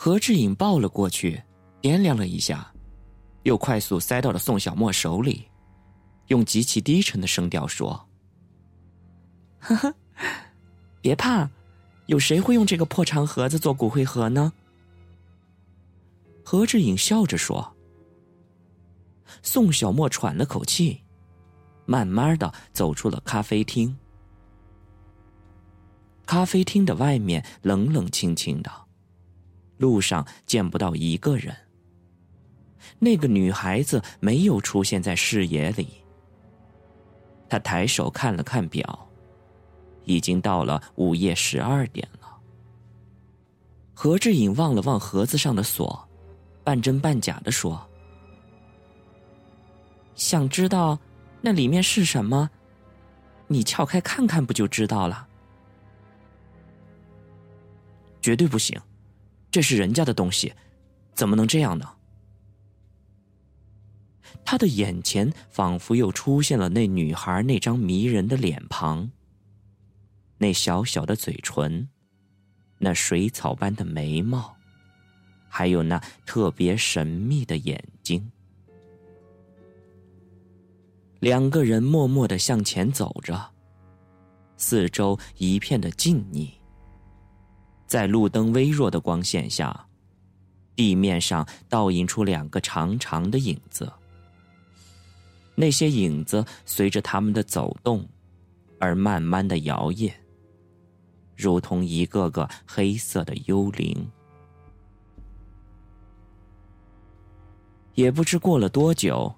何志颖抱了过去，掂量了一下，又快速塞到了宋小沫手里，用极其低沉的声调说：“呵呵，别怕，有谁会用这个破长盒子做骨灰盒呢？”何志颖笑着说。宋小沫喘了口气，慢慢的走出了咖啡厅。咖啡厅的外面冷冷清清的，路上见不到一个人。那个女孩子没有出现在视野里。他抬手看了看表，已经到了午夜十二点了。何志颖望了望盒子上的锁，半真半假的说。想知道那里面是什么？你撬开看看不就知道了？绝对不行，这是人家的东西，怎么能这样呢？他的眼前仿佛又出现了那女孩那张迷人的脸庞，那小小的嘴唇，那水草般的眉毛，还有那特别神秘的眼睛。两个人默默的向前走着，四周一片的静谧。在路灯微弱的光线下，地面上倒映出两个长长的影子。那些影子随着他们的走动，而慢慢的摇曳，如同一个个黑色的幽灵。也不知过了多久。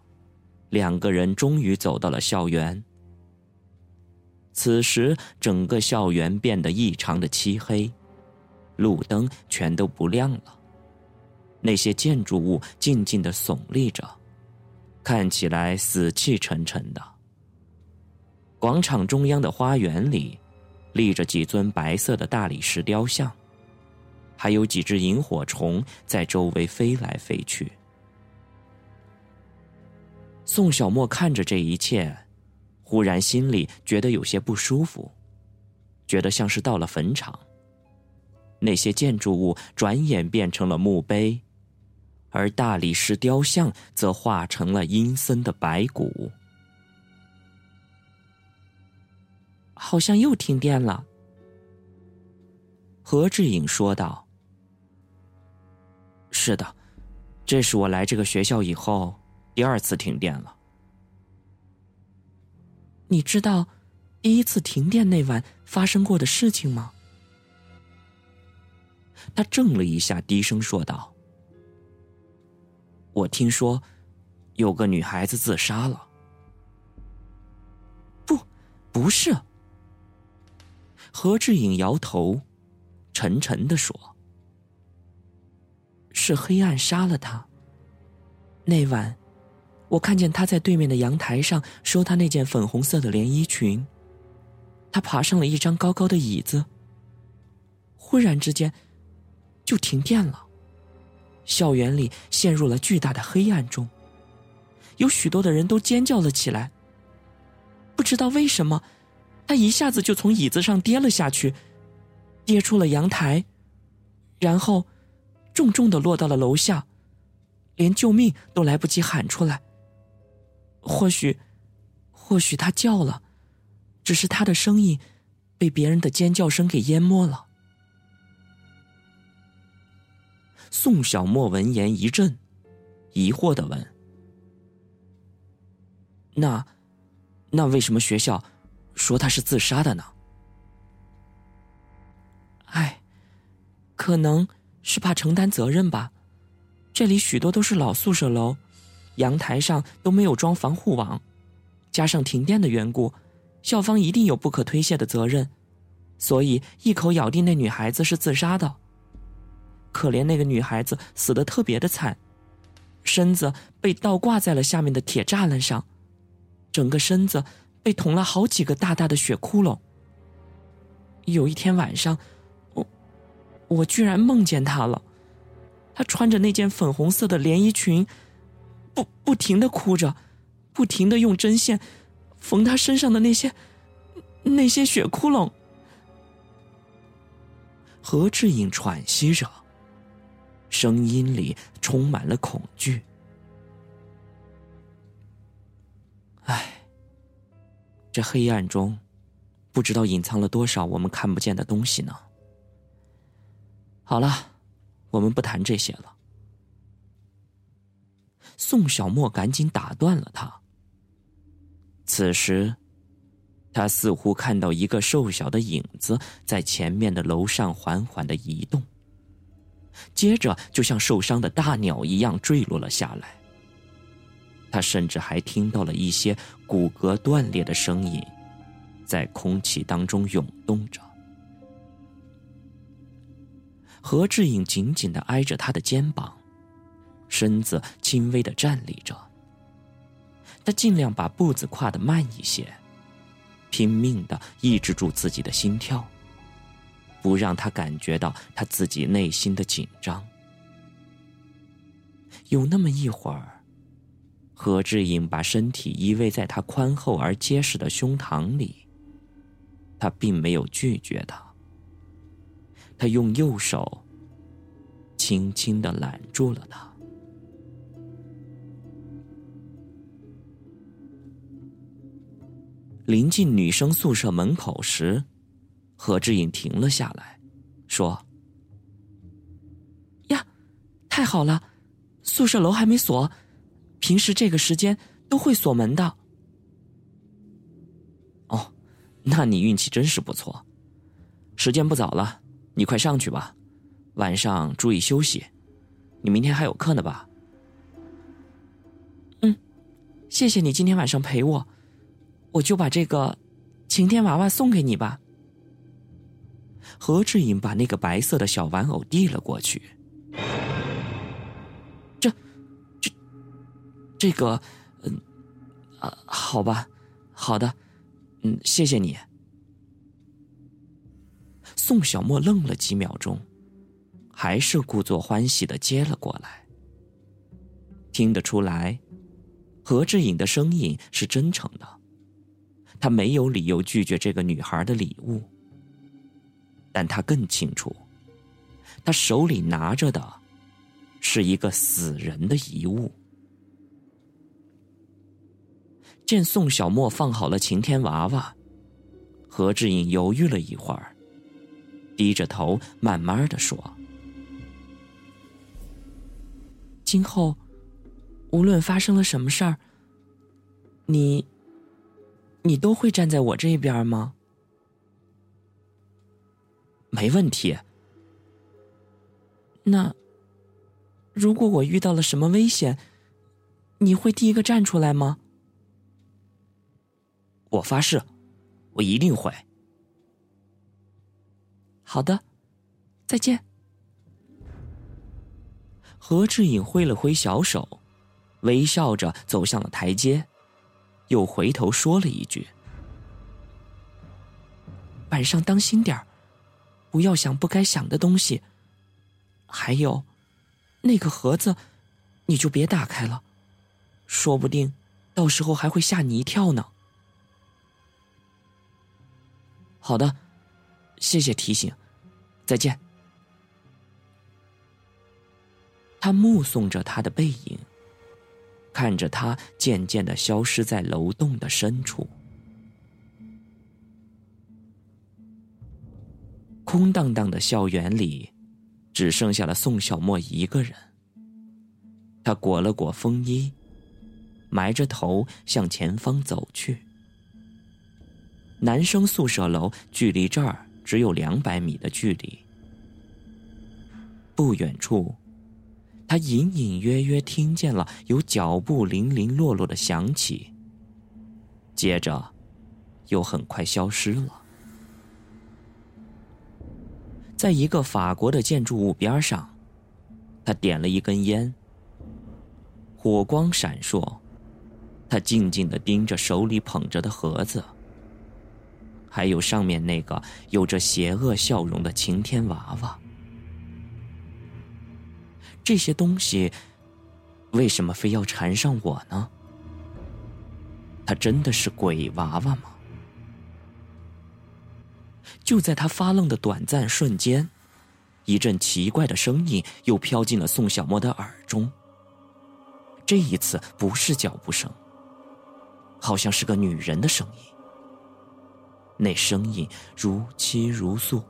两个人终于走到了校园。此时，整个校园变得异常的漆黑，路灯全都不亮了。那些建筑物静静的耸立着，看起来死气沉沉的。广场中央的花园里，立着几尊白色的大理石雕像，还有几只萤火虫在周围飞来飞去。宋小沫看着这一切，忽然心里觉得有些不舒服，觉得像是到了坟场。那些建筑物转眼变成了墓碑，而大理石雕像则化成了阴森的白骨。好像又停电了，何志颖说道：“是的，这是我来这个学校以后。”第二次停电了，你知道第一次停电那晚发生过的事情吗？他怔了一下，低声说道：“我听说有个女孩子自杀了。”不，不是。何志颖摇头，沉沉的说：“是黑暗杀了她。那晚。”我看见他在对面的阳台上收他那件粉红色的连衣裙。他爬上了一张高高的椅子。忽然之间，就停电了。校园里陷入了巨大的黑暗中。有许多的人都尖叫了起来。不知道为什么，他一下子就从椅子上跌了下去，跌出了阳台，然后重重的落到了楼下，连救命都来不及喊出来。或许，或许他叫了，只是他的声音被别人的尖叫声给淹没了。宋小沫闻言一震，疑惑的问：“那，那为什么学校说他是自杀的呢？”哎，可能是怕承担责任吧。这里许多都是老宿舍楼。阳台上都没有装防护网，加上停电的缘故，校方一定有不可推卸的责任，所以一口咬定那女孩子是自杀的。可怜那个女孩子死的特别的惨，身子被倒挂在了下面的铁栅栏上，整个身子被捅了好几个大大的血窟窿。有一天晚上，我我居然梦见她了，她穿着那件粉红色的连衣裙。不不停的哭着，不停的用针线缝他身上的那些那些血窟窿。何志颖喘息着，声音里充满了恐惧。唉，这黑暗中，不知道隐藏了多少我们看不见的东西呢。好了，我们不谈这些了。宋小沫赶紧打断了他。此时，他似乎看到一个瘦小的影子在前面的楼上缓缓的移动，接着就像受伤的大鸟一样坠落了下来。他甚至还听到了一些骨骼断裂的声音，在空气当中涌动着。何志颖紧紧的挨着他的肩膀，身子轻微的站立着。他尽量把步子跨得慢一些，拼命的抑制住自己的心跳，不让他感觉到他自己内心的紧张。有那么一会儿，何志颖把身体依偎在他宽厚而结实的胸膛里，他并没有拒绝他。他用右手轻轻的揽住了他。临近女生宿舍门口时，何志颖停了下来，说：“呀，太好了，宿舍楼还没锁，平时这个时间都会锁门的。”哦，那你运气真是不错。时间不早了，你快上去吧，晚上注意休息。你明天还有课呢吧？嗯，谢谢你今天晚上陪我。我就把这个晴天娃娃送给你吧。何志颖把那个白色的小玩偶递了过去。这、这、这个，嗯，啊，好吧，好的，嗯，谢谢你。宋小沫愣了几秒钟，还是故作欢喜的接了过来。听得出来，何志颖的声音是真诚的。他没有理由拒绝这个女孩的礼物，但他更清楚，他手里拿着的是一个死人的遗物。见宋小沫放好了晴天娃娃，何志颖犹豫了一会儿，低着头慢慢的说：“今后无论发生了什么事儿，你。”你都会站在我这边吗？没问题。那如果我遇到了什么危险，你会第一个站出来吗？我发誓，我一定会。好的，再见。何志颖挥了挥小手，微笑着走向了台阶。又回头说了一句：“晚上当心点儿，不要想不该想的东西。还有，那个盒子，你就别打开了，说不定到时候还会吓你一跳呢。”好的，谢谢提醒，再见。他目送着他的背影。看着他渐渐的消失在楼洞的深处，空荡荡的校园里，只剩下了宋小沫一个人。他裹了裹风衣，埋着头向前方走去。男生宿舍楼距离这儿只有两百米的距离，不远处。他隐隐约约听见了有脚步零零落落的响起，接着，又很快消失了。在一个法国的建筑物边上，他点了一根烟。火光闪烁，他静静的盯着手里捧着的盒子，还有上面那个有着邪恶笑容的晴天娃娃。这些东西为什么非要缠上我呢？他真的是鬼娃娃吗？就在他发愣的短暂瞬间，一阵奇怪的声音又飘进了宋小沫的耳中。这一次不是脚步声，好像是个女人的声音。那声音如泣如诉，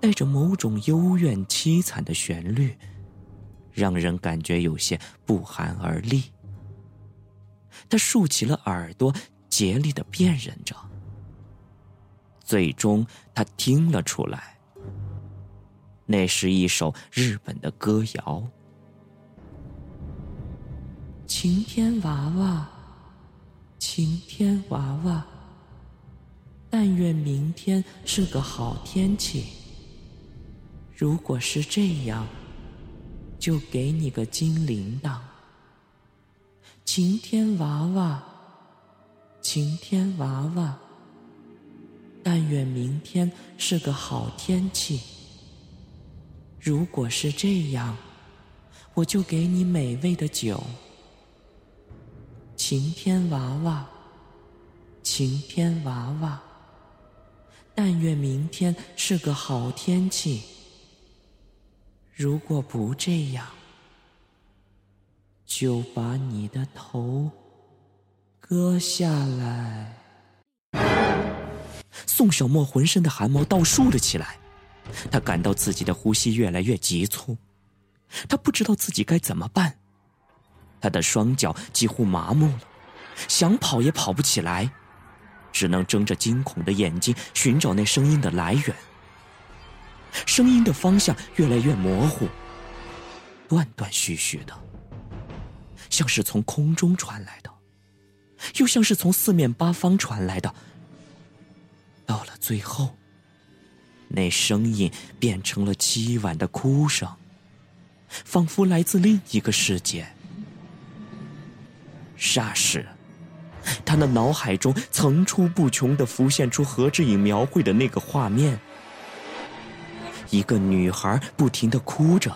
带着某种幽怨凄惨的旋律，让人感觉有些不寒而栗。他竖起了耳朵，竭力的辨认着。最终，他听了出来，那是一首日本的歌谣：“晴天娃娃，晴天娃娃，但愿明天是个好天气。如果是这样，就给你个金铃铛。晴天娃娃，晴天娃娃。”但愿明天是个好天气。如果是这样，我就给你美味的酒。晴天娃娃，晴天娃娃。但愿明天是个好天气。如果不这样，就把你的头割下来。宋小沫浑身的汗毛倒竖了起来，他感到自己的呼吸越来越急促，他不知道自己该怎么办，他的双脚几乎麻木了，想跑也跑不起来，只能睁着惊恐的眼睛寻找那声音的来源。声音的方向越来越模糊，断断续续的，像是从空中传来的，又像是从四面八方传来的。到了最后，那声音变成了凄婉的哭声，仿佛来自另一个世界。霎时，他的脑海中层出不穷的浮现出何志颖描绘的那个画面：一个女孩不停的哭着，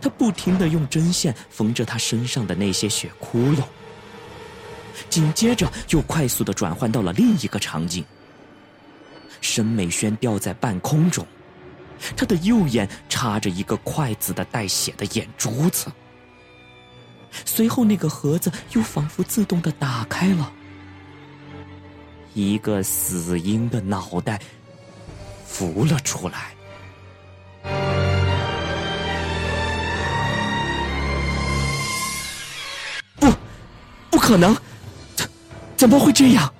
她不停的用针线缝着她身上的那些血窟窿。紧接着，又快速的转换到了另一个场景。申美萱吊在半空中，她的右眼插着一个筷子的带血的眼珠子。随后，那个盒子又仿佛自动的打开了，一个死婴的脑袋浮了出来。不，不可能，怎怎么会这样？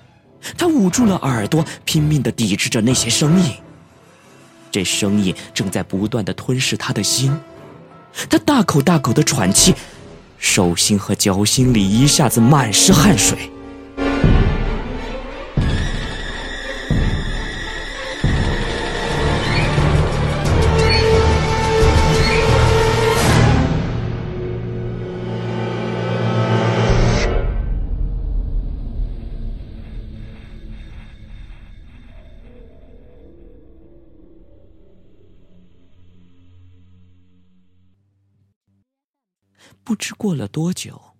他捂住了耳朵，拼命的抵制着那些声音。这声音正在不断的吞噬他的心，他大口大口的喘气，手心和脚心里一下子满是汗水。不知过了多久，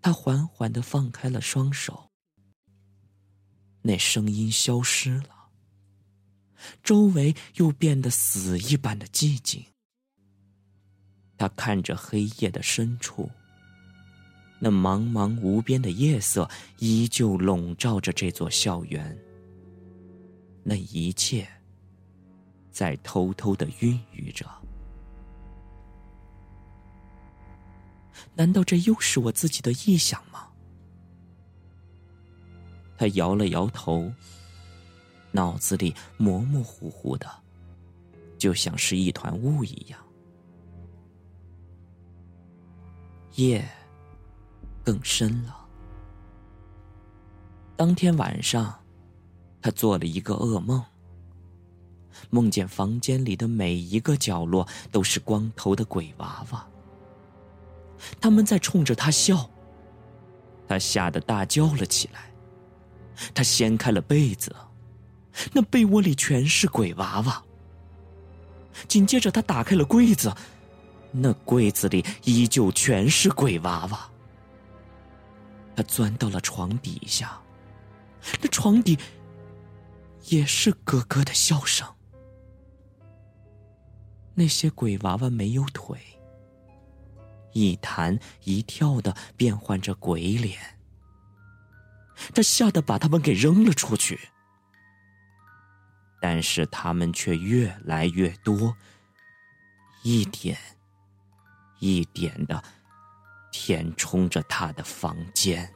他缓缓的放开了双手，那声音消失了，周围又变得死一般的寂静。他看着黑夜的深处，那茫茫无边的夜色依旧笼罩着这座校园，那一切在偷偷的孕育着。难道这又是我自己的臆想吗？他摇了摇头，脑子里模模糊糊的，就像是一团雾一样。夜更深了。当天晚上，他做了一个噩梦，梦见房间里的每一个角落都是光头的鬼娃娃。他们在冲着他笑，他吓得大叫了起来。他掀开了被子，那被窝里全是鬼娃娃。紧接着，他打开了柜子，那柜子里依旧全是鬼娃娃。他钻到了床底下，那床底也是咯咯的笑声。那些鬼娃娃没有腿，一弹一跳的变换着鬼脸，他吓得把他们给扔了出去。但是他们却越来越多，一点一点的填充着他的房间。